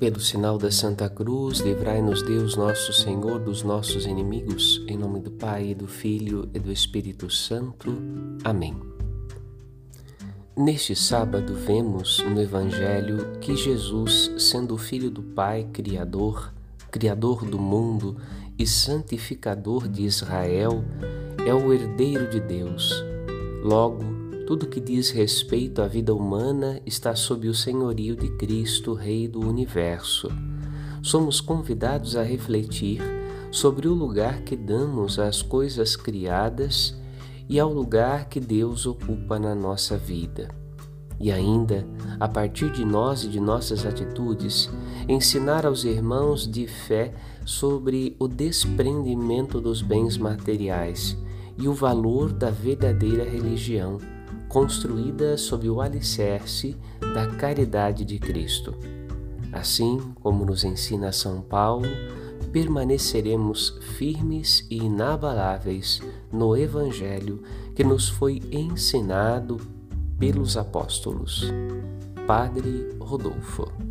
Pelo sinal da Santa Cruz, livrai-nos Deus nosso Senhor dos nossos inimigos, em nome do Pai, do Filho e do Espírito Santo. Amém. Neste sábado vemos no Evangelho que Jesus, sendo o Filho do Pai, Criador, Criador do mundo e santificador de Israel, é o herdeiro de Deus. Logo, tudo que diz respeito à vida humana está sob o senhorio de Cristo, Rei do universo. Somos convidados a refletir sobre o lugar que damos às coisas criadas e ao lugar que Deus ocupa na nossa vida. E ainda, a partir de nós e de nossas atitudes, ensinar aos irmãos de fé sobre o desprendimento dos bens materiais e o valor da verdadeira religião construída sob o alicerce da caridade de Cristo. Assim como nos ensina São Paulo, permaneceremos firmes e inabaláveis no Evangelho que nos foi ensinado pelos apóstolos. Padre Rodolfo.